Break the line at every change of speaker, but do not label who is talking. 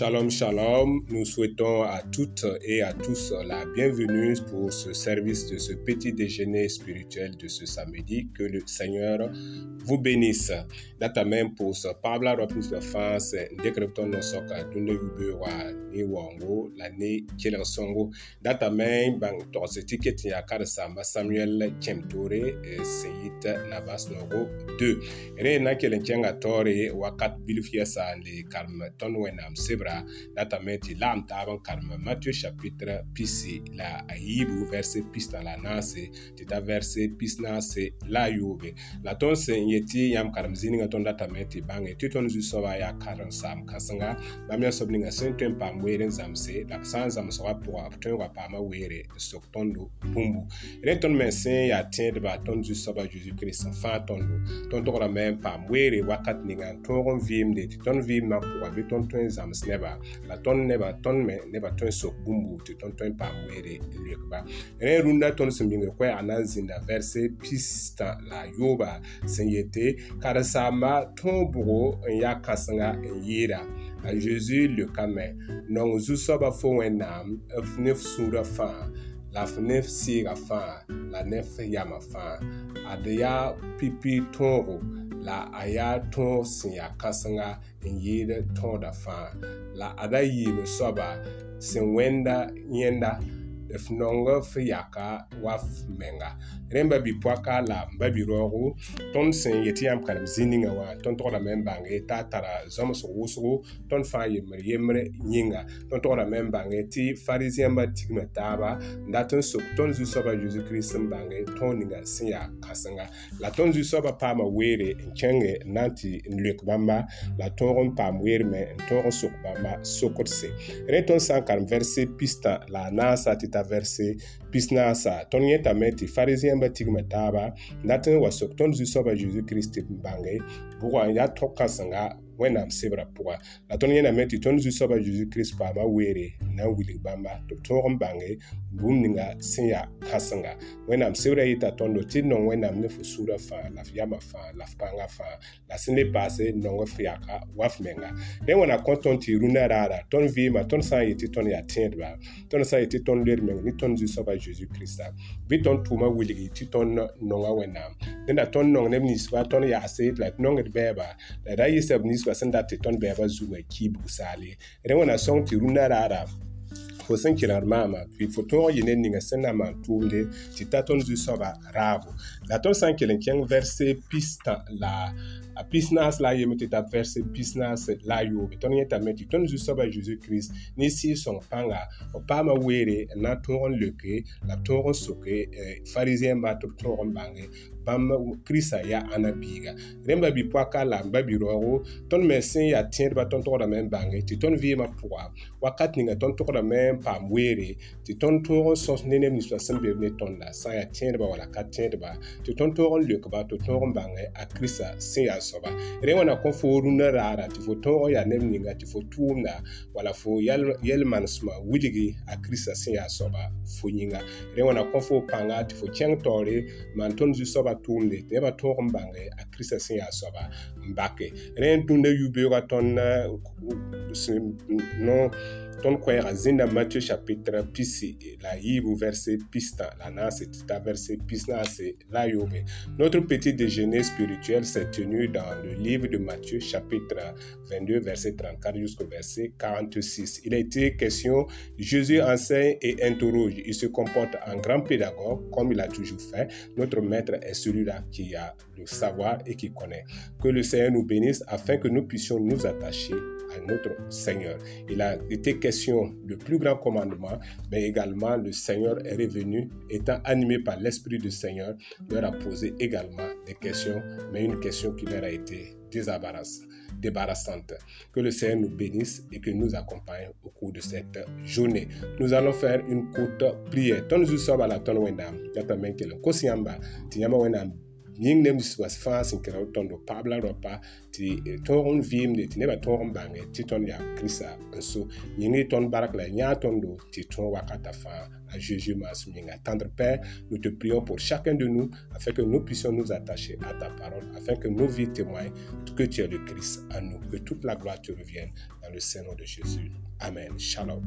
Shalom, shalom. Nous souhaitons à toutes et à tous la bienvenue pour ce service de ce petit déjeuner spirituel de ce samedi. Que le Seigneur vous bénisse. Data même pour ce Pabla Ropus de France, décryptons nos yubewa ni wango la bang sama Samuel Kemtore Seyit Navas Nogo 2. Re na data meti lam taban karm Matthieu chapitre pisi la ayibu verset pista la nase tita verset pis nase la yobe. La ton sen yeti yam karm zininga ton data meti bange titon zu soba ya karan sam kasanga bamya sobninga senten pam were zamse la san zam soba pour ton wa pama were sok tondo bumbu. Re ton men sen ya tiende ba ton zu soba jésus christ fa tondo ton to men pam were wakat ninga ton vimde ton vim na pour bi ton ton zams neba la tõnd neba tõnd me nebã tõe n sok bũmbu tɩ tõnd tõe n paam weere rɩkba rẽ rũndã tõnd sẽn bĩngr koɛ a na n zĩnda vɛrse pistã la a yooba sẽn yetɩ karen-saamba tõog-bʋgo n yaa kãsenga n yɩɩra a zeezi le kame nong zu-soabã fo wẽnnaam ne sũurã fãa La fenêtre sera fan, la nef yama fan. ya pipi tongo, la aya ton sin ya kasanga in yede ton da fan. La ada yime soba, sin wenda yenda, f nong f yaka wa f menga rẽmba bi-poaka la m ba bi-raoogo tõnd sẽn yet yãmb karem zĩ-ninga wã tõnd togdame n bãnge t'a tara zõmsg wʋsgo tõnd fãa yembr yembr yĩnga tõnd togdame n bãnge tɩ farizẽmbã tigma taaba n dat n sok tõnd zu-soabã zeezi kirist n bãnge tõog ninga sẽn yaa kãsenga la tõnd zu-soabã paama weere n kẽnge n na n tɩ n loek bãmba la tõog n paam weerme n tõog n sok bãmba sokdse rẽ tõnd sã n karem vɛrse pistã la a naasa tɩ t'a ta vɛrse pisnaasa tõnd yẽ tame tɩ farisiyãmbã tigme taaba dat n wa sok tõnd zu-soabã zeezi kirist n bãnge bʋgã n yaa tõka sẽnga wẽnnaam sebrã pʋga la tõnd tɩ tõnd zu-soabã zeezi kirist paama weere na n wilg bãmba tɩ b tõog n bãnge bũmb ninga sẽn yaa kãsenga wẽnnaam sebrã yeta tõndo tɩ nong wẽnnaam ne fo fãa la f fãa la f fãa la sẽn le paase f waf menga. Wẽna kõ tõnd tɩ rũnã raara tõnd tõnd sã n yetɩ tõnd yaa tẽedba tõnd sã n yetɩ tõnd leer meng ne tõnd zu-soabã zeezi bɩ tõnd tʋʋmã wilgi tɩ tõnd nonga wẽnnaam dẽnda tõnd nong neb ninsba tõnd yaase la d nongd bɛɛba la da yɩsa b sẽn dat tɩ tõnd bɛɛbã zugã kiib busaale rẽ wẽna sõng tɩ rũnã raara fo sẽn kelgd maama tɩ fo tõog yɩ ned ninga sẽn na maan tʋʋmde tɩ ta tõnd zu-soaba raabo la tõnd sã n kell n kẽng vɛrse pistã la a pisnaas la a yeme tɩ ta vɛrse pisnaas la a yoobe tõnd yẽtame tɩ tõnd zu-soabã zeezi kirist ne sɩɩg-sõng pãnga b paama weere n na n tõog n leke la b n soke farizẽmbã tɩ b tõog n bãmb kirista yaa ãna biiga rẽmba bi-poaka la m ba bi-raoogo tõnd me sẽn yaa tẽedbã tõnd togdame n bãnge tɩ tõnd vɩɩmã pʋga wakat ninga tõnd togdame n paam weere tɩ tõnd tõog n sõs ne neb ninsba sẽn be ne tõnda sã n yaa tẽedba wala ka tẽedba tɩ tõnd tõog n lekba tɩ tõog n bãnge a kirista sẽn yaa soaba rẽ wãna kõ fo rũnã raara tɩ fo tõog n yaa neb ninga tɩ fo tʋʋmda wala fo yɛl-manesmã wilgi a kirista sẽn yaa soaba fo yĩnga rẽ wãna kõ fo pãnga tɩ fo kẽng taoore maan tõnd zu-soabã tʋʋmde tɩ nebã tõog n bãnge a kirista sẽn yaa soaba n bake rẽ n tũnda yu-beoogã tõnd no zĩnda matthieu chapitre la verset pistã la verset la notre petit déjeuner spirituel s'est tenu dans le livre de Matthieu chapitre 22 verset 34 jusqu'au verset 46 il a été question Jésus enseigne et interroge. Il se comporte en grand pédagogue comme il a toujours fait. Notre maître est celui-là qui a le savoir et qui connaît. Que le Seigneur nous bénisse afin que nous puissions nous attacher à notre Seigneur. Il a été question du plus grand commandement, mais également le Seigneur est revenu, étant animé par l'Esprit du Seigneur, leur a posé également des questions, mais une question qui leur a été débarrassante. Que le Seigneur nous bénisse et que nous accompagne au cours de cette journée. Nous allons faire une courte prière. Ton à la ton yĩng neb ninsba fãa sẽn b tõndo paab la raopa tɩ tõog n vɩɩmde tɩ nebã tõog n bãnge tɩ tõnd yaa kirista n so yĩngẽ tõnd bark la yãa tõndo tɩ tõog wakata fãa à Jésus maasem yĩnga tendre Père nous te prions pour chacun de nous afin que nous puissions nous attacher à ta parole afin que nos vies témoignent que tu es le Christ à nous. Que toute la gloire te revienne dans le Seigneur de Jésus. Amen. Shalom.